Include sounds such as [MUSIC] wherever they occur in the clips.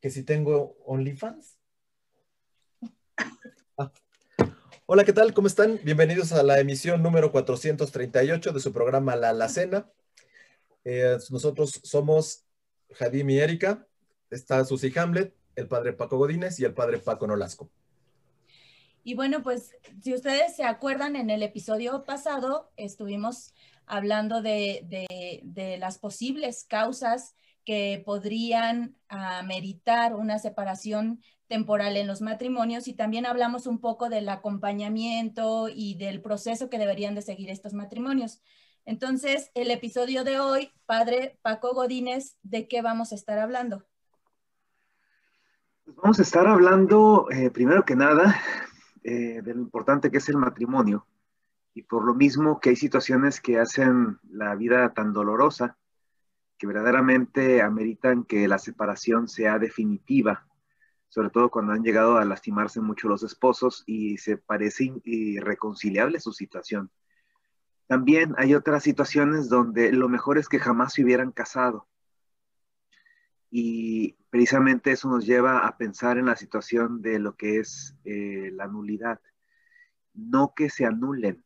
que si tengo OnlyFans. Ah. Hola, ¿qué tal? ¿Cómo están? Bienvenidos a la emisión número 438 de su programa La Alacena. Eh, nosotros somos Jadim y Erika, está Susi Hamlet, el padre Paco Godínez y el padre Paco Nolasco. Y bueno, pues si ustedes se acuerdan, en el episodio pasado estuvimos hablando de, las posibles causas que podrían ameritar una separación temporal en los matrimonios y también hablamos un poco del acompañamiento y del proceso que deberían de seguir estos matrimonios. Entonces, el episodio de hoy, Padre Paco Godínez, ¿de qué vamos a estar hablando? Pues vamos a estar hablando, eh, primero que nada, eh, de lo importante que es el matrimonio y por lo mismo que hay situaciones que hacen la vida tan dolorosa que verdaderamente ameritan que la separación sea definitiva, sobre todo cuando han llegado a lastimarse mucho los esposos y se parece irreconciliable su situación. También hay otras situaciones donde lo mejor es que jamás se hubieran casado. Y precisamente eso nos lleva a pensar en la situación de lo que es eh, la nulidad. No que se anulen,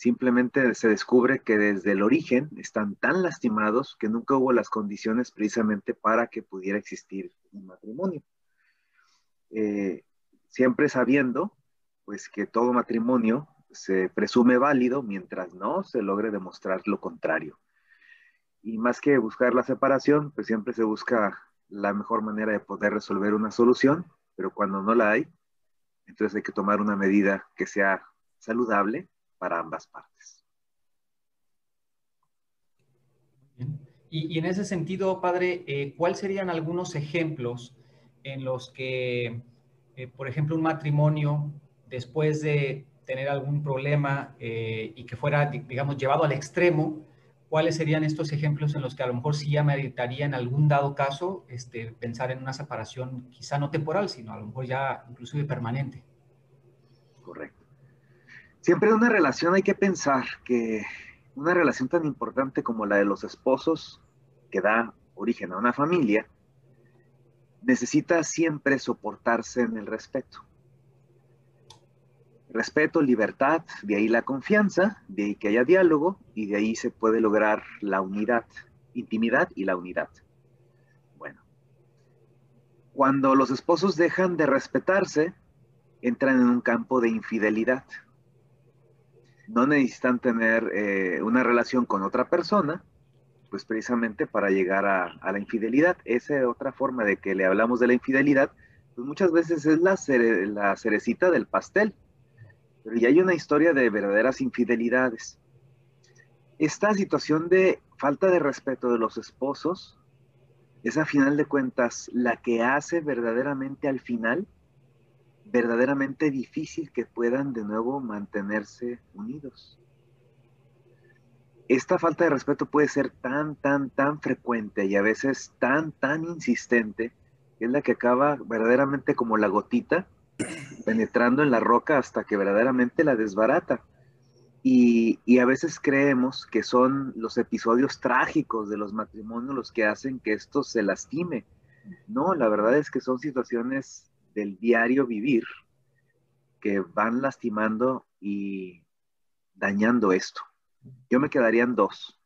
simplemente se descubre que desde el origen están tan lastimados que nunca hubo las condiciones precisamente para que pudiera existir un matrimonio. Eh, siempre sabiendo pues que todo matrimonio se presume válido mientras no se logre demostrar lo contrario. Y más que buscar la separación, pues siempre se busca la mejor manera de poder resolver una solución, pero cuando no la hay, entonces hay que tomar una medida que sea saludable para ambas partes. Y, en ese sentido, padre, eh, ¿cuáles serían algunos ejemplos en los que, eh, por ejemplo, un matrimonio, después de tener algún problema eh, y que fuera, digamos, llevado al extremo, ¿cuáles serían estos ejemplos en los que a lo mejor sí ya meditaría en algún dado caso este, pensar en una separación quizá no temporal, sino a lo mejor ya inclusive permanente? Siempre en una relación hay que pensar que una relación tan importante como la de los esposos, que da origen a una familia, necesita siempre soportarse en el respeto. Respeto, libertad, de ahí la confianza, de ahí que haya diálogo y de ahí se puede lograr la unidad, intimidad y la unidad. Bueno, cuando los esposos dejan de respetarse, entran en un campo de infidelidad no necesitan tener eh, una relación con otra persona, pues precisamente para llegar a, la infidelidad. Esa otra forma de que le hablamos de la infidelidad, pues muchas veces es la, la cerecita del pastel. Pero ya hay una historia de verdaderas infidelidades. Esta situación de falta de respeto de los esposos es a final de cuentas la que hace verdaderamente al final verdaderamente difícil que puedan de nuevo mantenerse unidos. Esta falta de respeto puede ser tan, tan, tan frecuente y a veces tan, tan insistente, que es la que acaba verdaderamente como la gotita, penetrando en la roca hasta que verdaderamente la desbarata. Y, y, a veces creemos que son los episodios trágicos de los matrimonios los que hacen que esto se lastime. No, la verdad es que son situaciones del diario vivir que van lastimando y dañando esto. Yo me quedaría en dos,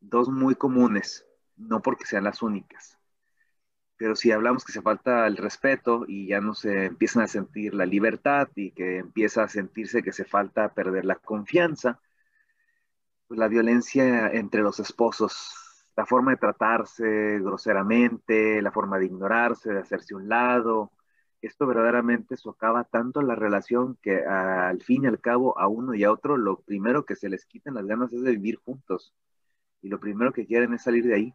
dos muy comunes, no porque sean las únicas. Pero si hablamos que se falta el respeto y ya no se empiezan a sentir la libertad y que empieza a sentirse que se falta perder la confianza, pues la violencia entre los esposos, la forma de tratarse groseramente, la forma de ignorarse, de hacerse un lado, esto verdaderamente socava tanto la relación que al fin y al cabo a uno y a otro lo primero que se les quitan las ganas es de vivir juntos. Y lo primero que quieren es salir de ahí.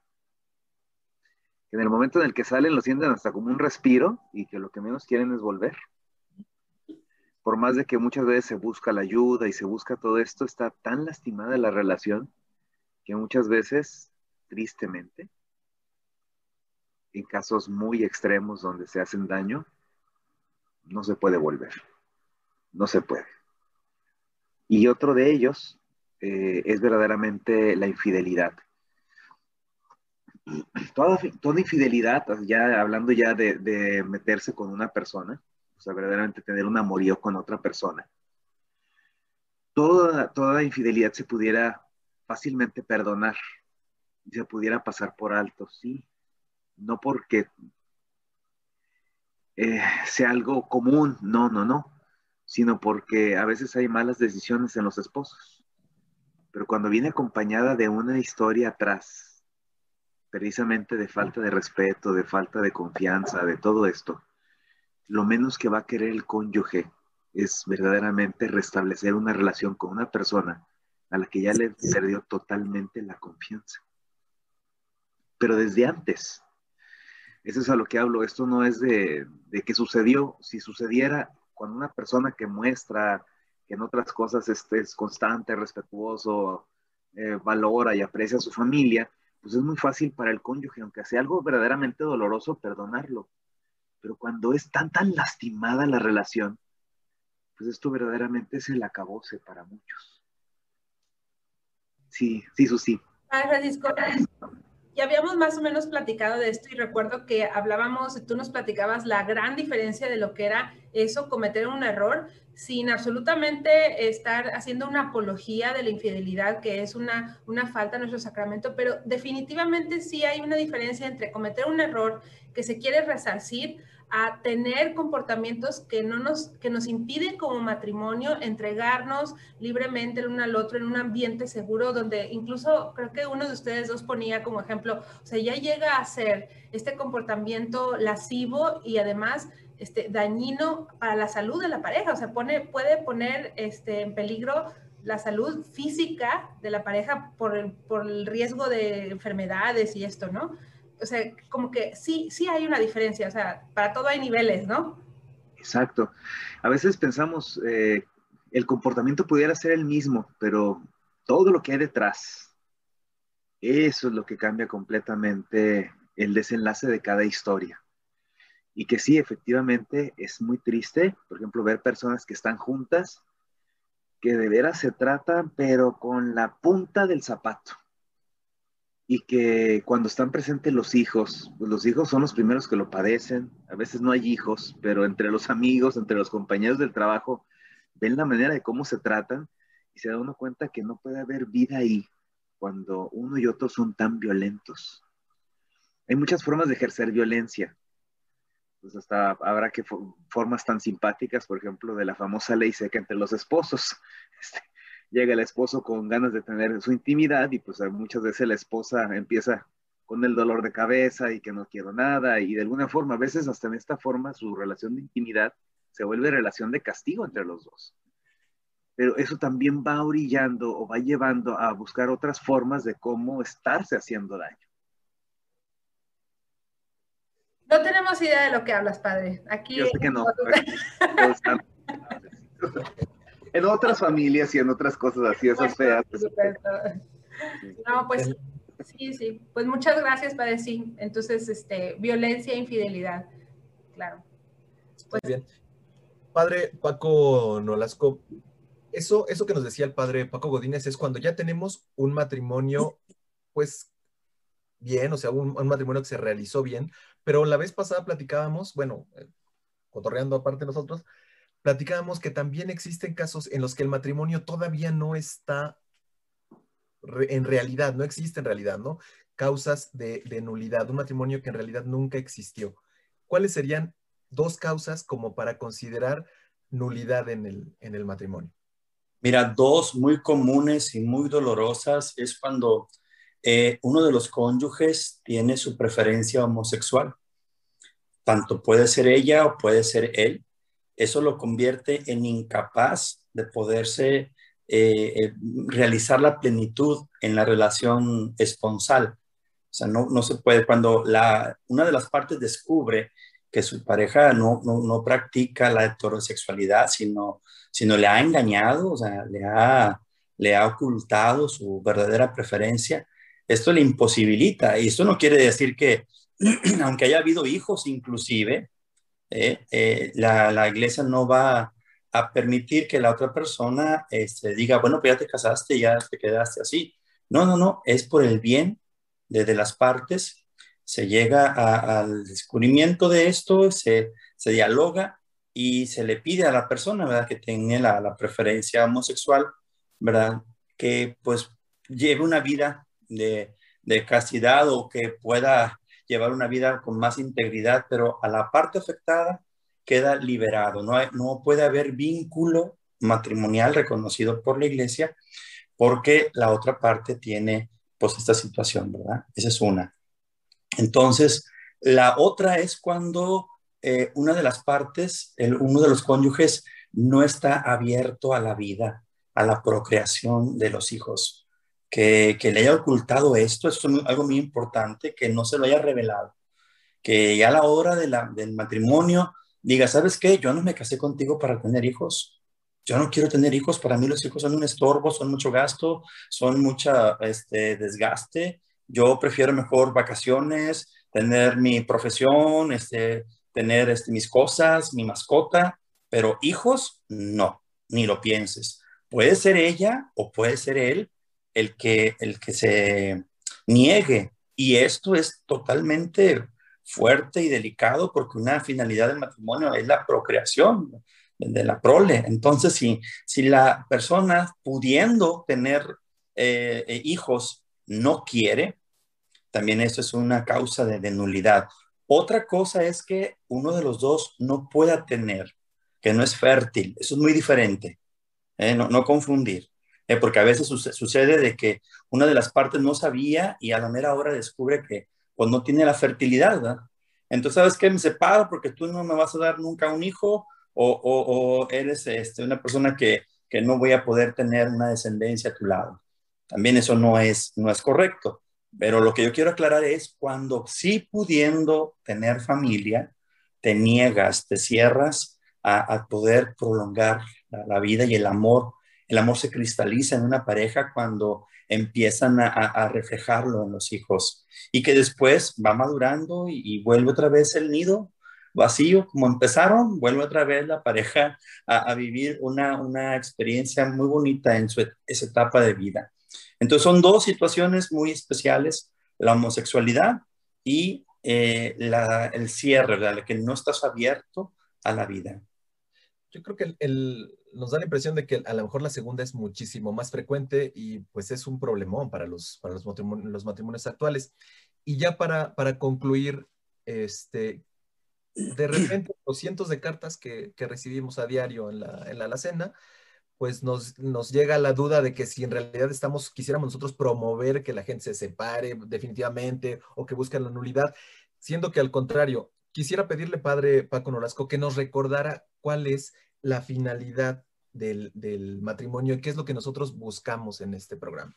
En el momento en el que salen lo sienten hasta como un respiro y que lo que menos quieren es volver. Por más de que muchas veces se busca la ayuda y se busca todo esto, está tan lastimada la relación que muchas veces, tristemente, en casos muy extremos donde se hacen daño, no se puede volver. No se puede. Y otro de ellos eh, es verdaderamente la infidelidad. [CLEARS THROAT] toda, toda infidelidad, ya hablando ya de, meterse con una persona, o sea, verdaderamente tener un amorío con otra persona, toda, toda infidelidad se pudiera fácilmente perdonar, se pudiera pasar por alto, sí, no porque eh, sea algo común, no, no, no, sino porque a veces hay malas decisiones en los esposos. Pero cuando viene acompañada de una historia atrás, precisamente de falta de respeto, de falta de confianza, de todo esto, lo menos que va a querer el cónyuge es verdaderamente restablecer una relación con una persona a la que ya le perdió totalmente la confianza. Pero desde antes, eso es a lo que hablo, esto no es de, de que sucedió, si sucediera cuando una persona que muestra que en otras cosas es constante, respetuoso, eh, valora y aprecia a su familia, pues es muy fácil para el cónyuge, aunque sea algo verdaderamente doloroso, perdonarlo. Pero cuando es tan, tan lastimada la relación, pues esto verdaderamente es el acabose para muchos. Sí, sí, Susi. Ay, Francisco, ya habíamos más o menos platicado de esto y recuerdo que hablábamos, tú nos platicabas la gran diferencia de lo que era eso, cometer un error, sin absolutamente estar haciendo una apología de la infidelidad, que es una, una falta a nuestro sacramento, pero definitivamente sí hay una diferencia entre cometer un error que se quiere resarcir a tener comportamientos que, no nos, que nos impiden como matrimonio entregarnos libremente el uno al otro en un ambiente seguro donde incluso creo que uno de ustedes dos ponía como ejemplo, o sea, ya llega a ser este comportamiento lascivo y además este, dañino para la salud de la pareja, o sea, pone, puede poner este, en peligro la salud física de la pareja por el, por el riesgo de enfermedades y esto, ¿no? O sea, como que sí, sí hay una diferencia, o sea, para todo hay niveles, ¿no? Exacto. A veces pensamos, eh, el comportamiento pudiera ser el mismo, pero todo lo que hay detrás, eso es lo que cambia completamente el desenlace de cada historia. Y que sí, efectivamente, es muy triste, por ejemplo, ver personas que están juntas, que de veras se tratan, pero con la punta del zapato y que cuando están presentes los hijos, pues los hijos son los primeros que lo padecen, a veces no hay hijos, pero entre los amigos, entre los compañeros del trabajo, ven la manera de cómo se tratan y se da uno cuenta que no puede haber vida ahí cuando uno y otro son tan violentos. Hay muchas formas de ejercer violencia. Pues hasta habrá que formas tan simpáticas, por ejemplo, de la famosa ley seca entre los esposos. [LAUGHS] Este, llega el esposo con ganas de tener su intimidad y pues muchas veces la esposa empieza con el dolor de cabeza y que no quiero nada y de alguna forma, a veces hasta en esta forma su relación de intimidad se vuelve relación de castigo entre los dos. Pero eso también va orillando o va llevando a buscar otras formas de cómo estarse haciendo daño. No tenemos idea de lo que hablas, padre. Aquí. Yo sé que no. [LAUGHS] en otras familias y en otras cosas así, esas feas. No, pues sí, sí. Pues muchas gracias, Padre. Sí, entonces, este, violencia e infidelidad, claro. Pues, bien. Padre Paco Nolasco, eso, eso que nos decía el padre Paco Godínez es cuando ya tenemos un matrimonio, pues bien, o sea, un, un matrimonio que se realizó bien, pero la vez pasada platicábamos, bueno, eh, cotorreando aparte nosotros, platicábamos que también existen casos en los que el matrimonio todavía no está en realidad, no existe en realidad, ¿no? Causas de, nulidad, un matrimonio que en realidad nunca existió. ¿Cuáles serían dos causas como para considerar nulidad en el, en el matrimonio? Mira, dos muy comunes y muy dolorosas es cuando eh, uno de los cónyuges tiene su preferencia homosexual. Tanto puede ser ella o puede ser él eso lo convierte en incapaz de poderse eh, eh, realizar la plenitud en la relación esponsal. O sea, no, no se puede, cuando la, una de las partes descubre que su pareja no, no, no, practica la heterosexualidad, sino, sino le ha engañado, o sea, le ha, le ha ocultado su verdadera preferencia, esto le imposibilita. Y esto no quiere decir que, [CLEARS THROAT] aunque haya habido hijos inclusive, eh, eh, la, iglesia no va a permitir que la otra persona este, diga, bueno, pues ya te casaste, ya te quedaste así. No, no, no, es por el bien de, las partes se llega al descubrimiento de esto, se, se dialoga y se le pide a la persona, ¿verdad? Que tenga la, la preferencia homosexual, ¿verdad? Que pues lleve una vida de, de castidad o que pueda llevar una vida con más integridad, pero a la parte afectada queda liberado. No, no puede haber vínculo matrimonial reconocido por la iglesia porque la otra parte tiene pues esta situación, ¿verdad? Esa es una. Entonces, la otra es cuando eh, una de las partes, el, uno de los cónyuges, no está abierto a la vida, a la procreación de los hijos. Que, le haya ocultado esto, esto es algo muy importante, que no se lo haya revelado. Que ya a la hora del matrimonio diga, ¿sabes qué? Yo no me casé contigo para tener hijos. Yo no quiero tener hijos. Para mí los hijos son un estorbo, son mucho gasto, son mucha este, desgaste. Yo prefiero mejor vacaciones, tener mi profesión, este, tener este, mis cosas, mi mascota, pero hijos, no, ni lo pienses. Puede ser ella o puede ser él el que, el que se niegue. Y esto es totalmente fuerte y delicado porque una finalidad del matrimonio es la procreación de la prole. Entonces, si, si la persona pudiendo tener eh, eh, hijos no quiere, también eso es una causa de, nulidad. Otra cosa es que uno de los dos no pueda tener, que no es fértil. Eso es muy diferente. ¿eh? no, no, confundir. ¿Eh? porque a veces sucede de que una de las partes no sabía y a la mera hora descubre que pues, no tiene la fertilidad. Entonces, ¿sabes qué? Me separo porque tú no me vas a dar nunca un hijo o, o, o eres este, una persona que, que no voy a poder tener una descendencia a tu lado. También eso no es, no es correcto. Pero lo que yo quiero aclarar es cuando sí pudiendo tener familia, te niegas, te cierras a, poder prolongar la, vida y el amor. El amor se cristaliza en una pareja cuando empiezan a, reflejarlo en los hijos y que después va madurando y, vuelve otra vez el nido vacío como empezaron, vuelve otra vez la pareja a, vivir una, una, experiencia muy bonita en su, esa etapa de vida. Entonces son dos situaciones muy especiales, la homosexualidad y eh, el cierre, ¿verdad? que no estás abierto a la vida. Yo creo que nos da la impresión de que a lo mejor la segunda es muchísimo más frecuente y pues es un problemón para los, para los, matrimonios, los matrimonios actuales. Y ya para, para concluir, este, de repente los cientos de cartas que, que recibimos a diario en la, en la alacena, pues nos, nos llega la duda de que si en realidad estamos, quisiéramos nosotros promover que la gente se separe definitivamente o que busquen la nulidad, siendo que al contrario, quisiera pedirle, padre Paco Nolasco, que nos recordara cuál es la finalidad del, matrimonio y qué es lo que nosotros buscamos en este programa.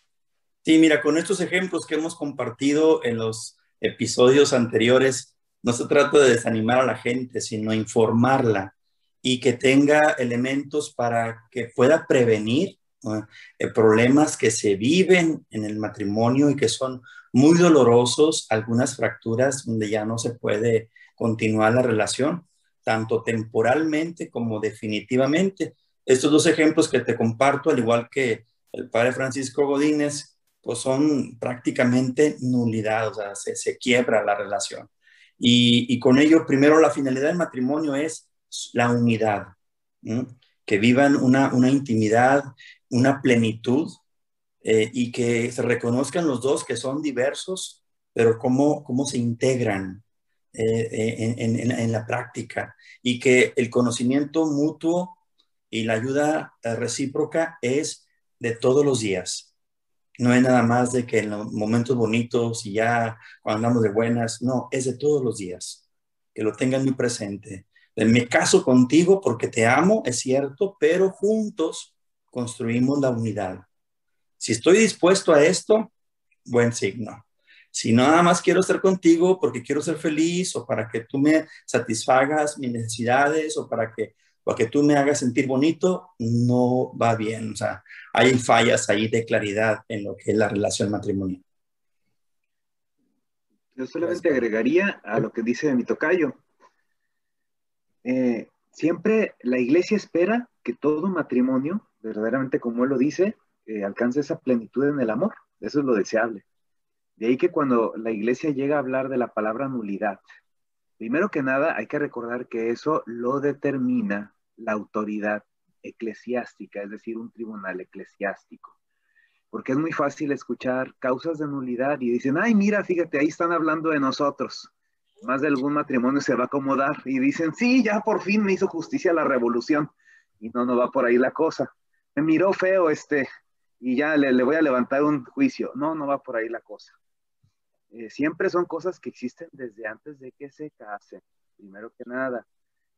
Sí, mira, con estos ejemplos que hemos compartido en los episodios anteriores, no se trata de desanimar a la gente, sino informarla y que tenga elementos para que pueda prevenir eh, problemas que se viven en el matrimonio y que son muy dolorosos, algunas fracturas donde ya no se puede continuar la relación, tanto temporalmente como definitivamente. Estos dos ejemplos que te comparto, al igual que el padre Francisco Godínez, pues son prácticamente nulidad, o sea, se, quiebra la relación. Y, y con ello, primero, la finalidad del matrimonio es la unidad, que vivan una, una, intimidad, una plenitud eh, y que se reconozcan los dos que son diversos, pero cómo, cómo se integran eh, en, en, en, la práctica y que el conocimiento mutuo y la ayuda recíproca es de todos los días. No es nada más de que en los momentos bonitos y ya cuando andamos de buenas, no, es de todos los días. Que lo tengan muy presente me caso contigo porque te amo, es cierto, pero juntos construimos la unidad. Si estoy dispuesto a esto, buen signo. Si nada más quiero estar contigo porque quiero ser feliz o para que tú me satisfagas mis necesidades o para que, que tú me hagas sentir bonito, no va bien. O sea, hay fallas ahí de claridad en lo que es la relación matrimonial. Yo solamente agregaría a lo que dice mi tocayo. Eh, siempre la iglesia espera que todo matrimonio, verdaderamente como él lo dice, eh, alcance esa plenitud en el amor. Eso es lo deseable. De ahí que cuando la iglesia llega a hablar de la palabra nulidad, primero que nada hay que recordar que eso lo determina la autoridad eclesiástica, es decir, un tribunal eclesiástico. Porque es muy fácil escuchar causas de nulidad y dicen, ay, mira, fíjate, ahí están hablando de nosotros. Más de algún matrimonio se va a acomodar y dicen, sí, ya por fin me hizo justicia la revolución. Y no, no va por ahí la cosa. Me miró feo este y ya le, voy a levantar un juicio. No, no va por ahí la cosa. Eh, siempre son cosas que existen desde antes de que se casen, primero que nada.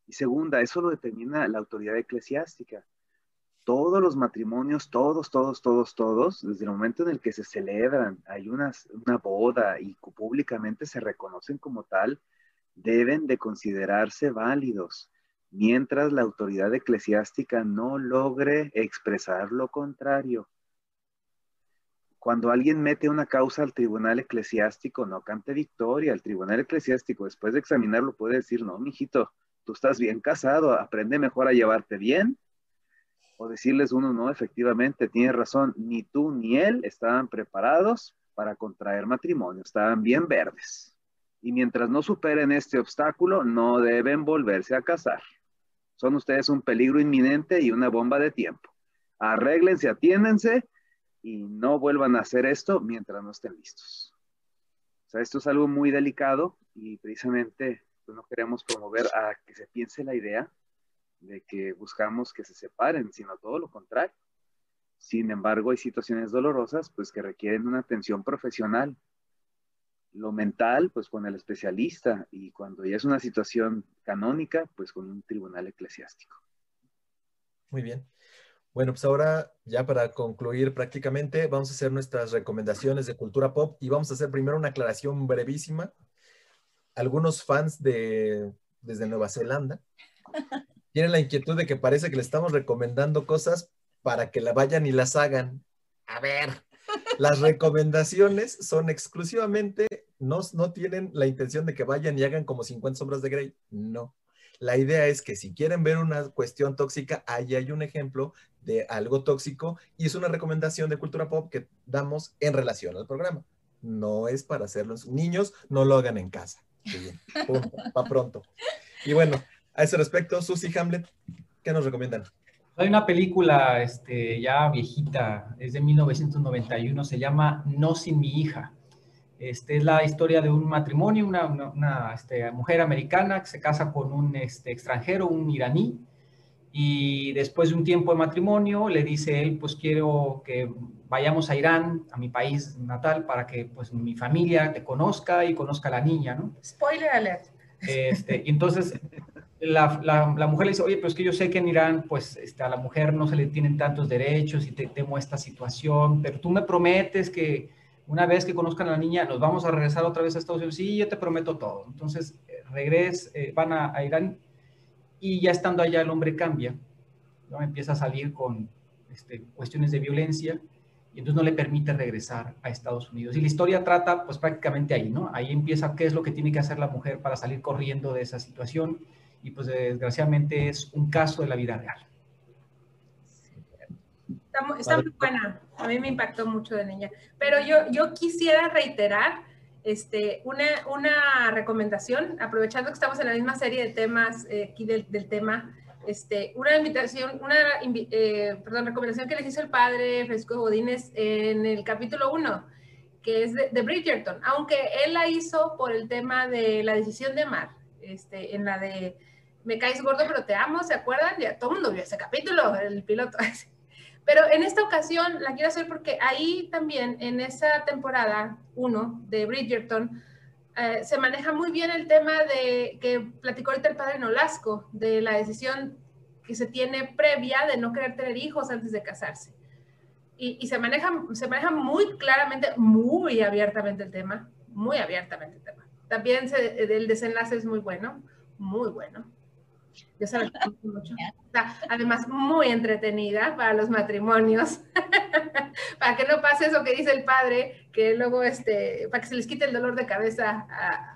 Y segunda, eso lo determina la autoridad eclesiástica. Todos los matrimonios, todos, todos, todos, todos, desde el momento en el que se celebran, hay una, una boda y públicamente se reconocen como tal, deben de considerarse válidos, mientras la autoridad eclesiástica no logre expresar lo contrario. Cuando alguien mete una causa al tribunal eclesiástico, no cante victoria. El tribunal eclesiástico, después de examinarlo, puede decir, no, mijito, tú estás bien casado, aprende mejor a llevarte bien. O decirles uno, no, efectivamente, tiene razón, ni tú ni él estaban preparados para contraer matrimonio, estaban bien verdes. Y mientras no superen este obstáculo, no deben volverse a casar. Son ustedes un peligro inminente y una bomba de tiempo. Arréglense, atiéndense y no vuelvan a hacer esto mientras no estén listos. O sea, esto es algo muy delicado y precisamente pues, no queremos promover a que se piense la idea de que buscamos que se separen, sino todo lo contrario. Sin embargo, hay situaciones dolorosas pues que requieren una atención profesional. Lo mental, pues con el especialista y cuando ya es una situación canónica, pues con un tribunal eclesiástico. Muy bien. Bueno, pues ahora ya para concluir prácticamente, vamos a hacer nuestras recomendaciones de cultura pop y vamos a hacer primero una aclaración brevísima algunos fans de desde Nueva Zelanda [LAUGHS] tienen la inquietud de que parece que le estamos recomendando cosas para que la vayan y las hagan. A ver, [LAUGHS] las recomendaciones son exclusivamente, no, no tienen la intención de que vayan y hagan como 50 sombras de Grey. No. La idea es que si quieren ver una cuestión tóxica, ahí hay un ejemplo de algo tóxico y es una recomendación de cultura pop que damos en relación al programa. No es para hacerlo. Niños, no lo hagan en casa para pronto. Y bueno, a ese respecto, Susie Hamlet, ¿qué nos recomiendan? Hay una película este, ya viejita, es de 1991, se llama No sin mi hija. Este, es la historia de un matrimonio, una, una, este, mujer americana que se casa con un este, extranjero, un iraní, y después de un tiempo de matrimonio le dice él, pues quiero que vayamos a Irán, a mi país natal, para que pues mi familia te conozca y conozca a la niña, ¿no? Spoiler alert. Este, y entonces la, la, mujer le dice, oye, pero es que yo sé que en Irán, pues este, a la mujer no se le tienen tantos derechos y te temo esta situación, pero tú me prometes que una vez que conozcan a la niña, nos vamos a regresar otra vez a Estados Unidos. Sí, yo te prometo todo. Entonces, eh, regres, eh, van a, a Irán y ya estando allá el hombre cambia, ¿no? empieza a salir con este, cuestiones de violencia y entonces no le permite regresar a Estados Unidos. Y la historia trata pues prácticamente ahí, ¿no? Ahí empieza qué es lo que tiene que hacer la mujer para salir corriendo de esa situación y pues desgraciadamente es un caso de la vida real. Está, muy buena, a mí me impactó mucho de niña, pero yo, yo quisiera reiterar este, una, una recomendación, aprovechando que estamos en la misma serie de temas eh, aquí del, del, tema, este, una invitación, una eh, perdón, recomendación que les hizo el padre Fresco Godínez en el capítulo 1, que es de, Bridgerton, aunque él la hizo por el tema de la decisión de amar, este, en la de me caes gordo pero te amo, ¿se acuerdan? Ya todo el mundo vio ese capítulo, el piloto. [LAUGHS] Pero en esta ocasión la quiero hacer porque ahí también, en esa temporada 1 de Bridgerton, eh, se maneja muy bien el tema de que platicó ahorita el padre Nolasco, de la decisión que se tiene previa de no querer tener hijos antes de casarse. Y, se, maneja, se maneja muy claramente, muy abiertamente el tema, muy abiertamente el tema. También el desenlace es muy bueno, muy bueno. Yo se mucho. Está además muy entretenida para los matrimonios, [LAUGHS] para que no pase eso que dice el padre, que luego, este, para que se les quite el dolor de cabeza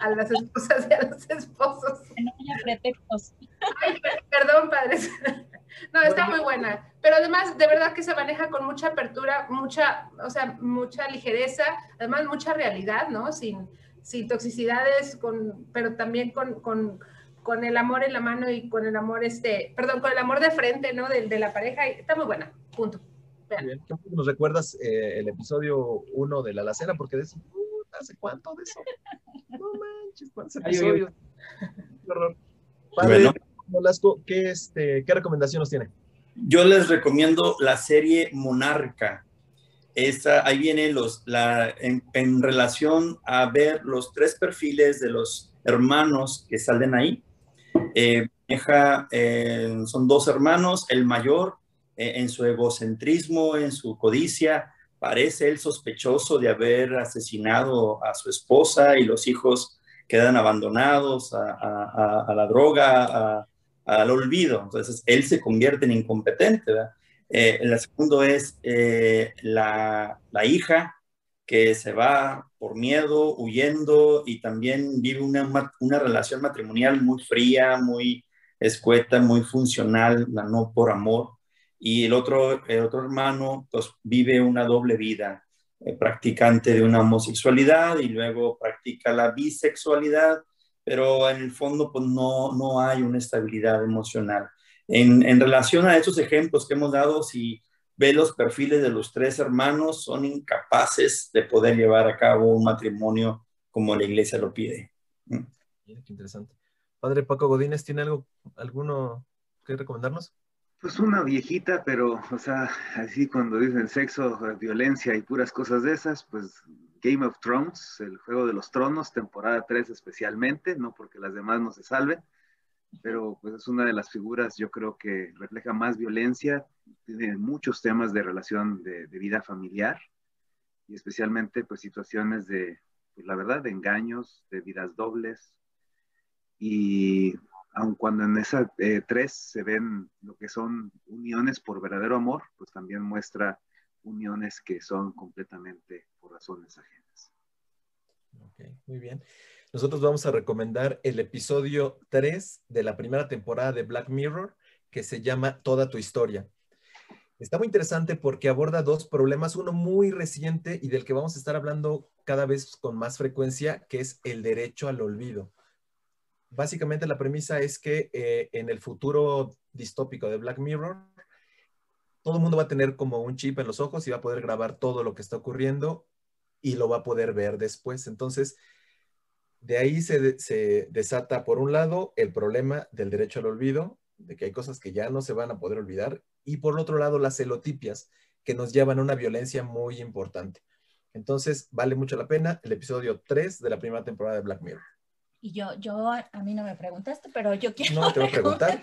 a, las esposas y a los esposos. no haya pretextos. Ay, perdón, padres. [LAUGHS] No, está muy buena, pero además de verdad que se maneja con mucha apertura, mucha, o sea, mucha ligereza, además mucha realidad, ¿no? Sin, sin toxicidades, con, pero también con, con, con, el amor en la mano y con el amor, este, perdón, con el amor de frente, ¿no? De, de la pareja, y está muy buena, punto. Bien. ¿Nos recuerdas eh, el episodio 1 de la alacena? Porque de eso, uh, ¿hace cuánto de eso? No manches, ¿cuántos episodios? Qué horror. Padre, bueno. ¿qué, este, ¿qué recomendación nos tiene? Yo les recomiendo la serie Monarca. Esta, ahí viene los, la, en, en, relación a ver los tres perfiles de los hermanos que salen ahí. Eh, eh, son dos hermanos, el mayor eh, en su egocentrismo, en su codicia, parece el sospechoso de haber asesinado a su esposa y los hijos quedan abandonados a, a, la droga, al olvido. Entonces, él se convierte en incompetente. Eh, el segundo es la, la, hija que se va por miedo, huyendo y también vive una, una relación matrimonial muy fría, muy escueta, muy funcional, la no por amor y el otro, el otro hermano pues, vive una doble vida, eh, practicante de una homosexualidad y luego practica la bisexualidad, pero en el fondo pues, no, no hay una estabilidad emocional. En, en relación a esos ejemplos que hemos dado, si ve los perfiles de los tres hermanos, son incapaces de poder llevar a cabo un matrimonio como la iglesia lo pide. Mm. Mira, qué interesante. Padre Paco Godínez, ¿tiene algo, alguno que recomendarnos? Pues una viejita, pero, o sea, así cuando dicen sexo, violencia y puras cosas de esas, pues Game of Thrones, el juego de los tronos, temporada 3 especialmente, no porque las demás no se salven, pero pues es una de las figuras, yo creo que refleja más violencia, tiene muchos temas de relación de, de vida familiar y especialmente pues situaciones de, pues la verdad, de engaños, de vidas dobles y aun cuando en esa eh, tres se ven lo que son uniones por verdadero amor, pues también muestra uniones que son completamente por razones ajenas. Ok, muy bien. Nosotros vamos a recomendar el episodio 3 de la primera temporada de Black Mirror, que se llama Toda tu historia. Está muy interesante porque aborda dos problemas, uno muy reciente y del que vamos a estar hablando cada vez con más frecuencia, que es el derecho al olvido básicamente la premisa es que eh, en el futuro distópico de Black Mirror, todo el mundo va a tener como un chip en los ojos y va a poder grabar todo lo que está ocurriendo y lo va a poder ver después. Entonces, de ahí se, se desata, por un lado, el problema del derecho al olvido, de que hay cosas que ya no se van a poder olvidar, y por otro lado, las celotipias, que nos llevan a una violencia muy importante. Entonces, vale mucho la pena el episodio 3 de la primera temporada de Black Mirror. Y yo, yo, a mí no me preguntaste, pero yo quiero. No te voy a preguntar.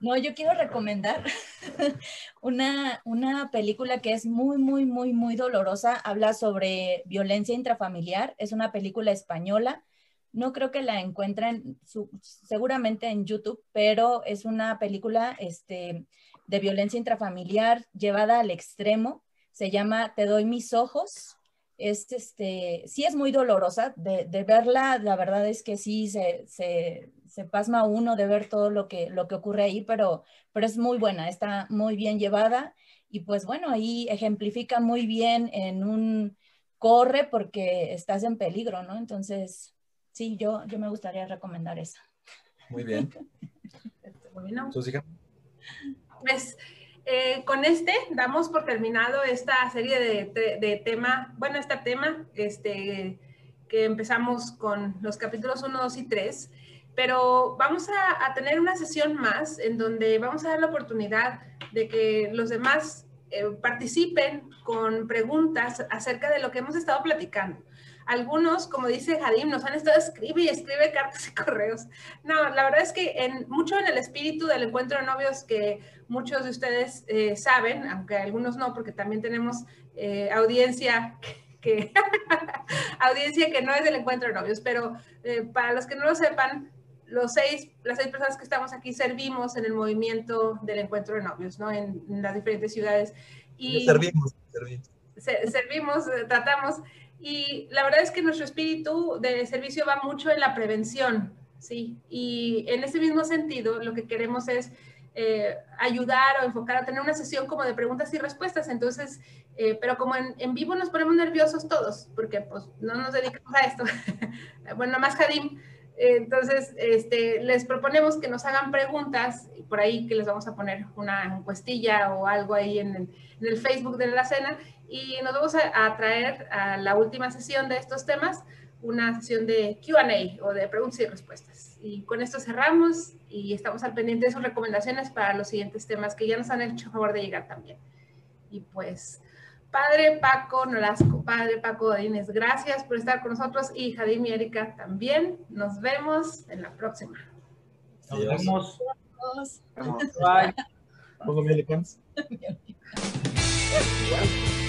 No, yo quiero recomendar [LAUGHS] una, una película que es muy, muy, muy, muy dolorosa. Habla sobre violencia intrafamiliar. Es una película española. No creo que la encuentren seguramente en YouTube, pero es una película este, de violencia intrafamiliar llevada al extremo. Se llama Te doy mis ojos es este, sí es muy dolorosa de, de verla, la verdad es que sí se, se, se, pasma uno de ver todo lo que, lo que ocurre ahí, pero, pero es muy buena, está muy bien llevada y pues bueno, ahí ejemplifica muy bien en un corre porque estás en peligro, ¿no? Entonces, sí, yo, yo me gustaría recomendar esa. Muy bien. [LAUGHS] bueno. Pues eh, con este damos por terminado esta serie de, de, tema, bueno, este tema este, que empezamos con los capítulos 1, 2 y 3, pero vamos a, a, tener una sesión más en donde vamos a dar la oportunidad de que los demás eh, participen con preguntas acerca de lo que hemos estado platicando. Algunos, como dice Jadim, nos han estado escribe y escribe cartas y [LAUGHS] correos. No, la verdad es que en, mucho en el espíritu del encuentro de novios que muchos de ustedes eh, saben, aunque algunos no, porque también tenemos eh, audiencia [LAUGHS] que, [LAUGHS] audiencia que no es del encuentro de novios, pero eh, para los que no lo sepan, los seis, las seis personas que estamos aquí servimos en el movimiento del encuentro de novios, ¿no? En, en las diferentes ciudades. Y servimos, servimos. servimos, tratamos y la verdad es que nuestro espíritu de servicio va mucho en la prevención, ¿sí? Y en ese mismo sentido, lo que queremos es eh, ayudar o enfocar a tener una sesión como de preguntas y respuestas. Entonces, eh, pero como en, vivo nos ponemos nerviosos todos, porque pues no nos dedicamos a esto. [LAUGHS] bueno, más Jadim. Entonces, este, les proponemos que nos hagan preguntas, y por ahí que les vamos a poner una encuestilla o algo ahí en el, Facebook de la cena, y nos vamos a, a traer a la última sesión de estos temas, una sesión de QA o de preguntas y respuestas. Y con esto cerramos y estamos al pendiente de sus recomendaciones para los siguientes temas que ya nos han hecho favor de llegar también. Y pues, Padre Paco Nolasco, Padre Paco Inés, gracias por estar con nosotros y Jadim y Erika también. Nos vemos en la próxima. Nos vemos. Nos vemos. Bye. OnlyFans. [LAUGHS] Igual.